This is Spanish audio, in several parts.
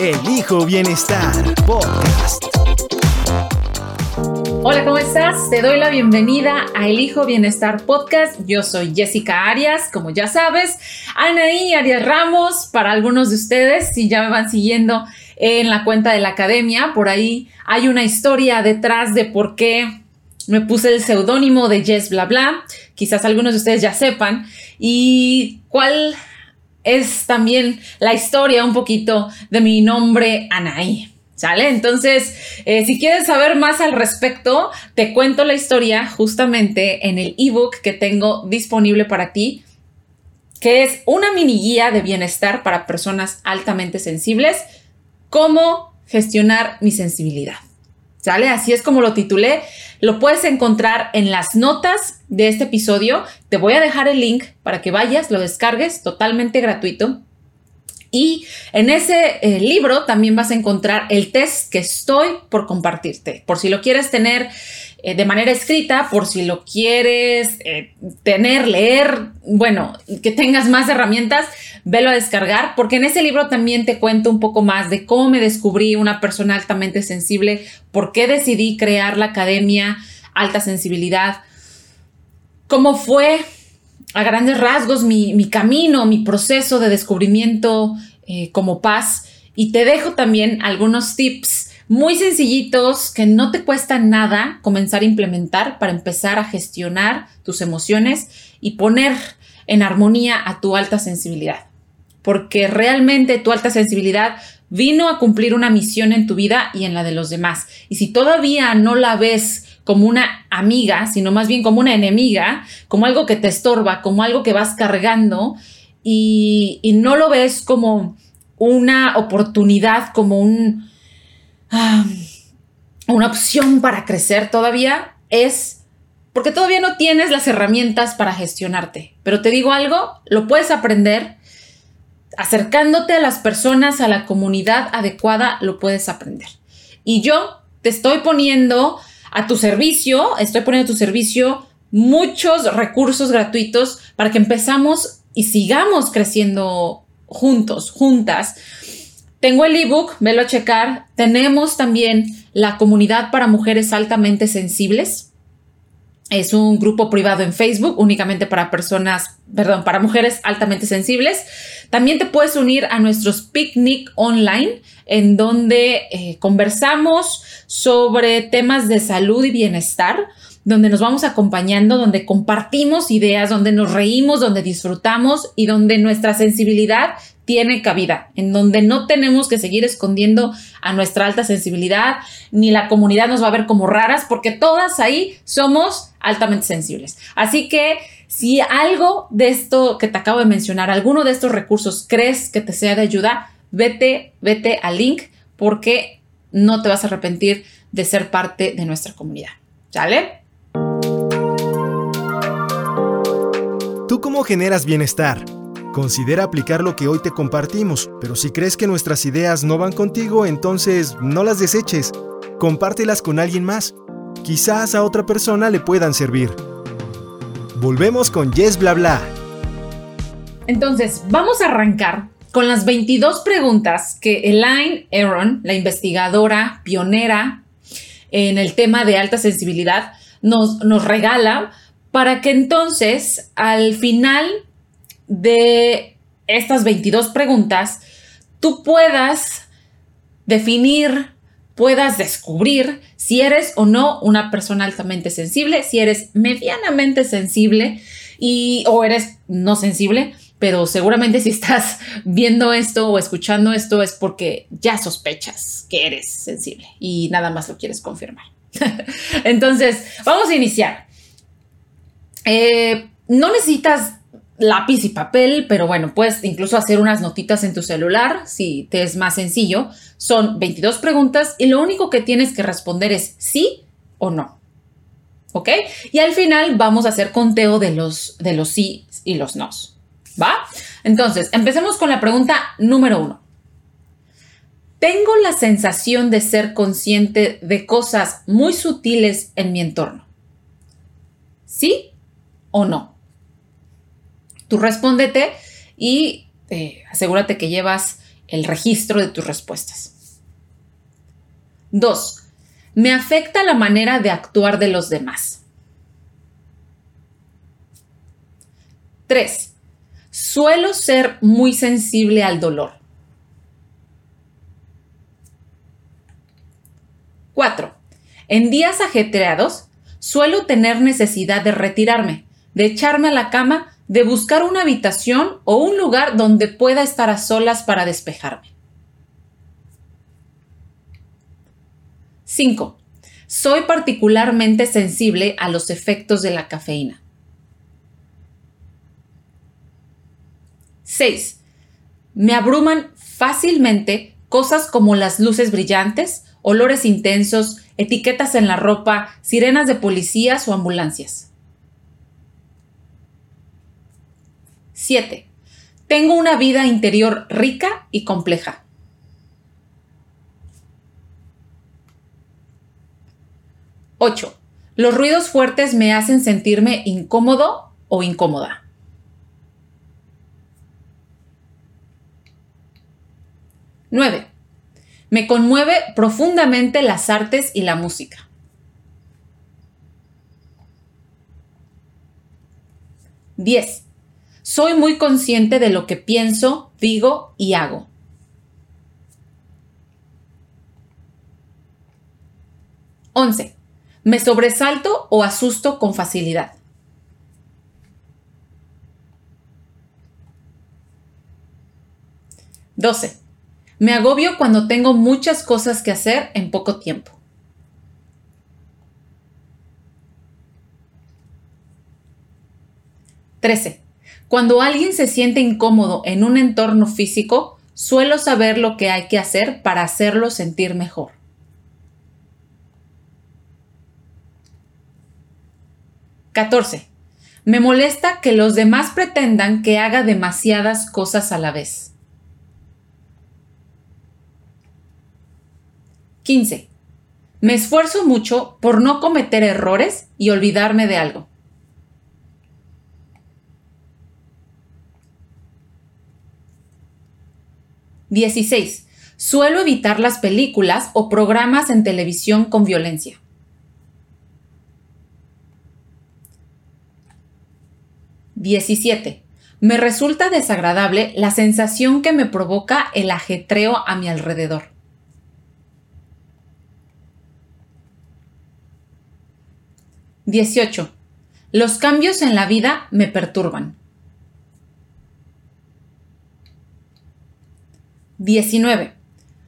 Elijo Bienestar Podcast. Hola, ¿cómo estás? Te doy la bienvenida a Elijo Bienestar Podcast. Yo soy Jessica Arias, como ya sabes. Anaí Arias Ramos, para algunos de ustedes, si ya me van siguiendo en la cuenta de la academia, por ahí hay una historia detrás de por qué me puse el seudónimo de Jess Bla Bla. Quizás algunos de ustedes ya sepan. Y cuál es también la historia un poquito de mi nombre Anaí. ¿Sale? Entonces, eh, si quieres saber más al respecto, te cuento la historia justamente en el ebook que tengo disponible para ti, que es una mini guía de bienestar para personas altamente sensibles, cómo gestionar mi sensibilidad. ¿Sale? Así es como lo titulé. Lo puedes encontrar en las notas de este episodio. Te voy a dejar el link para que vayas, lo descargues totalmente gratuito. Y en ese eh, libro también vas a encontrar el test que estoy por compartirte. Por si lo quieres tener eh, de manera escrita, por si lo quieres eh, tener, leer, bueno, que tengas más herramientas, velo a descargar, porque en ese libro también te cuento un poco más de cómo me descubrí una persona altamente sensible, por qué decidí crear la Academia Alta Sensibilidad, cómo fue a grandes rasgos mi, camino, mi proceso de descubrimiento eh, como paz. Y te dejo también algunos tips muy sencillitos que no te cuestan nada comenzar a implementar para empezar a gestionar tus emociones y poner en armonía a tu alta sensibilidad. Porque realmente tu alta sensibilidad vino a cumplir una misión en tu vida y en la de los demás. Y si todavía no la ves como una amiga, sino más bien como una enemiga, como algo que te estorba, como algo que vas cargando y, no lo ves como una oportunidad, como un, una opción para crecer todavía, es porque todavía no tienes las herramientas para gestionarte. Pero te digo algo, lo puedes aprender acercándote a las personas, a la comunidad adecuada, lo puedes aprender. Y yo te estoy poniendo a tu servicio, estoy poniendo a tu servicio muchos recursos gratuitos para que empezamos y sigamos creciendo juntos, juntas. Tengo el ebook, velo a checar. Tenemos también la comunidad para mujeres altamente sensibles. Es un grupo privado en Facebook únicamente para personas, perdón, para mujeres altamente sensibles. También te puedes unir a nuestros picnic online en donde eh, conversamos sobre temas de salud y bienestar, donde nos vamos acompañando, donde compartimos ideas, donde nos reímos, donde disfrutamos y donde nuestra sensibilidad tiene cabida, en donde no tenemos que seguir escondiendo a nuestra alta sensibilidad, ni la comunidad nos va a ver como raras, porque todas ahí somos altamente sensibles. Así que si algo de esto que te acabo de mencionar, alguno de estos recursos crees que te sea de ayuda, vete, vete al link porque no te vas a arrepentir de ser parte de nuestra comunidad. ¿Sale? ¿Tú cómo generas bienestar? Considera aplicar lo que hoy te compartimos, pero si crees que nuestras ideas no van contigo, entonces no las deseches. Compártelas con alguien más. Quizás a otra persona le puedan servir. Volvemos con Yes Bla Bla. Entonces, vamos a arrancar con las 22 preguntas que Elaine Aaron, la investigadora pionera en el tema de alta sensibilidad, nos, nos regala para que entonces al final de estas 22 preguntas, tú puedas definir, puedas descubrir si eres o no una persona altamente sensible, si eres medianamente sensible y o eres no sensible, pero seguramente si estás viendo esto o escuchando esto es porque ya sospechas que eres sensible y nada más lo quieres confirmar. Entonces, vamos a iniciar. Eh, no necesitas lápiz y papel, pero bueno, puedes incluso hacer unas notitas en tu celular si te es más sencillo. Son 22 preguntas y lo único que tienes que responder es sí o no. ¿Ok? Y al final vamos a hacer conteo de los, de los sí y los no. ¿Va? Entonces, empecemos con la pregunta número uno. Tengo la sensación de ser consciente de cosas muy sutiles en mi entorno. ¿Sí o no? Tú respóndete y eh, asegúrate que llevas el registro de tus respuestas. 2. Me afecta la manera de actuar de los demás. 3. Suelo ser muy sensible al dolor. 4. En días ajetreados, suelo tener necesidad de retirarme, de echarme a la cama de buscar una habitación o un lugar donde pueda estar a solas para despejarme. 5. Soy particularmente sensible a los efectos de la cafeína. 6. Me abruman fácilmente cosas como las luces brillantes, olores intensos, etiquetas en la ropa, sirenas de policías o ambulancias. 7. Tengo una vida interior rica y compleja. 8. Los ruidos fuertes me hacen sentirme incómodo o incómoda. 9. Me conmueve profundamente las artes y la música. 10. Soy muy consciente de lo que pienso, digo y hago. Once. Me sobresalto o asusto con facilidad. Doce. Me agobio cuando tengo muchas cosas que hacer en poco tiempo. 13. Cuando alguien se siente incómodo en un entorno físico, suelo saber lo que hay que hacer para hacerlo sentir mejor. ¡14! Me molesta que los demás pretendan que haga demasiadas cosas a la vez. 15. Me esfuerzo mucho por no cometer errores y olvidarme de algo. 16. Suelo evitar las películas o programas en televisión con violencia. 17. Me resulta desagradable la sensación que me provoca el ajetreo a mi alrededor. 18. Los cambios en la vida me perturban. 19.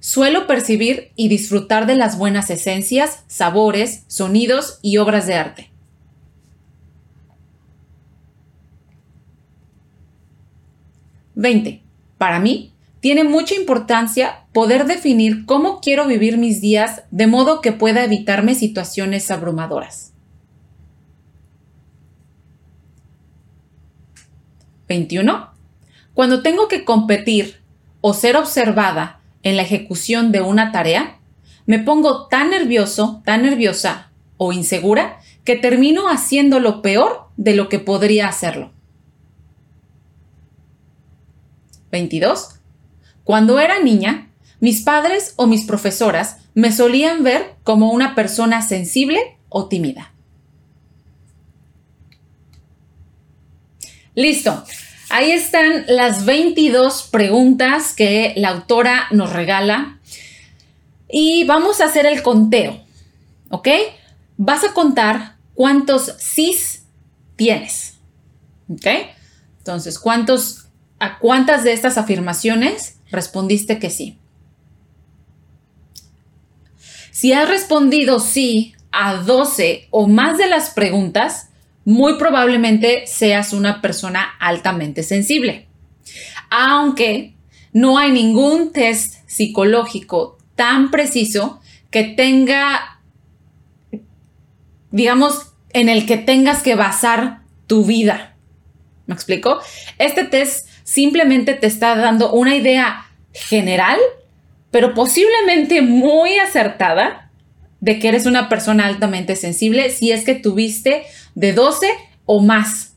Suelo percibir y disfrutar de las buenas esencias, sabores, sonidos y obras de arte. ¡20! Para mí, tiene mucha importancia poder definir cómo quiero vivir mis días de modo que pueda evitarme situaciones abrumadoras. 21. Cuando tengo que competir o ser observada en la ejecución de una tarea, me pongo tan nervioso, tan nerviosa o insegura que termino haciendo lo peor de lo que podría hacerlo. 22. Cuando era niña, mis padres o mis profesoras me solían ver como una persona sensible o tímida. Listo. Ahí están las 22 preguntas que la autora nos regala y vamos a hacer el conteo, ¿ok? Vas a contar cuántos sís tienes, ¿ok? Entonces, ¿cuántos, ¿a cuántas de estas afirmaciones respondiste que sí? Si has respondido sí a 12 o más de las preguntas, muy probablemente seas una persona altamente sensible. Aunque no hay ningún test psicológico tan preciso que tenga, digamos, en el que tengas que basar tu vida. ¿Me explico? Este test simplemente te está dando una idea general, pero posiblemente muy acertada de que eres una persona altamente sensible si es que tuviste de 12 o más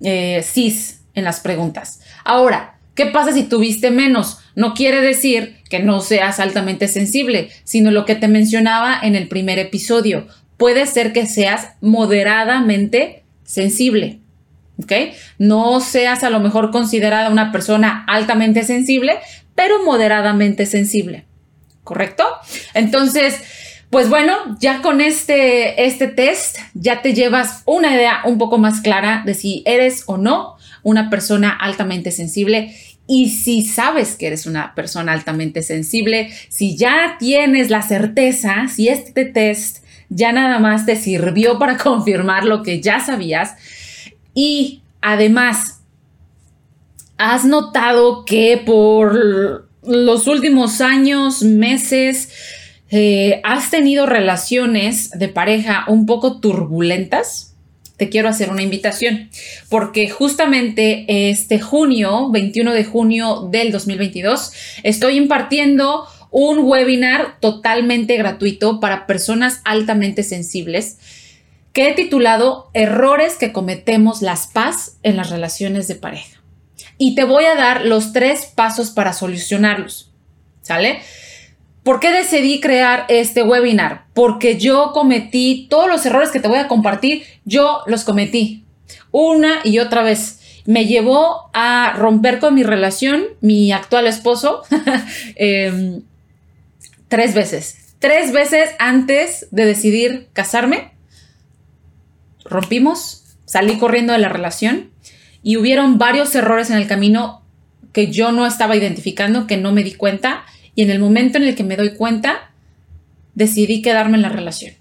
eh, cis en las preguntas. Ahora, ¿qué pasa si tuviste menos? No quiere decir que no seas altamente sensible, sino lo que te mencionaba en el primer episodio. Puede ser que seas moderadamente sensible. ¿Ok? No seas a lo mejor considerada una persona altamente sensible, pero moderadamente sensible. ¿Correcto? Entonces, pues bueno, ya con este, este test ya te llevas una idea un poco más clara de si eres o no una persona altamente sensible y si sabes que eres una persona altamente sensible, si ya tienes la certeza, si este test ya nada más te sirvió para confirmar lo que ya sabías. Y además has notado que por los últimos años, meses, eh, has tenido relaciones de pareja un poco turbulentas, te quiero hacer una invitación, porque justamente este junio, 21 de junio del 2022, estoy impartiendo un webinar totalmente gratuito para personas altamente sensibles que he titulado Errores que cometemos las paz en las relaciones de pareja. Y te voy a dar los tres pasos para solucionarlos. ¿Sale? ¿Por qué decidí crear este webinar? Porque yo cometí todos los errores que te voy a compartir, yo los cometí una y otra vez. Me llevó a romper con mi relación, mi actual esposo, em, tres veces. Tres veces antes de decidir casarme, rompimos, salí corriendo de la relación y hubieron varios errores en el camino que yo no estaba identificando, que no me di cuenta y en el momento en el que me doy cuenta, decidí quedarme en la relación.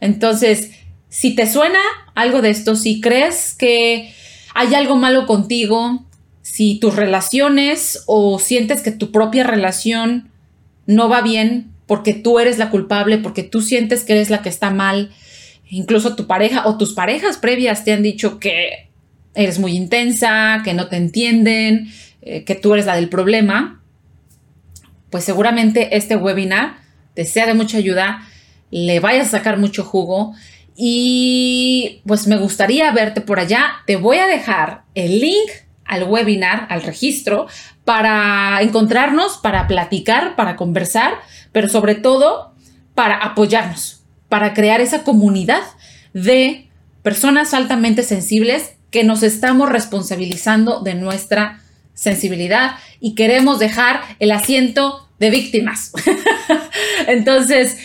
Entonces, si te suena algo de esto, si crees que hay algo malo contigo, si tus relaciones o sientes que tu propia relación no va bien porque tú eres la culpable, porque tú sientes que eres la que está mal, incluso tu pareja o tus parejas previas te han dicho que eres muy intensa, que no te entienden, eh, que tú eres la del problema, pues seguramente este webinar te sea de mucha ayuda, le vayas a sacar mucho jugo y pues me gustaría verte por allá. Te voy a dejar el link al webinar, al registro, para encontrarnos, para platicar, para conversar, pero sobre todo para apoyarnos, para crear esa comunidad de personas altamente sensibles que nos estamos responsabilizando de nuestra sensibilidad y queremos dejar el asiento de víctimas. Entonces,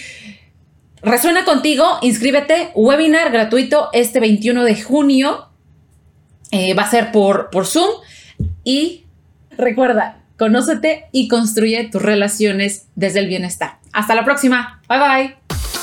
resuena contigo, inscríbete, webinar gratuito este 21 de junio. Eh, va a ser por, por Zoom y recuerda, conócete y construye tus relaciones desde el bienestar. Hasta la próxima. Bye bye.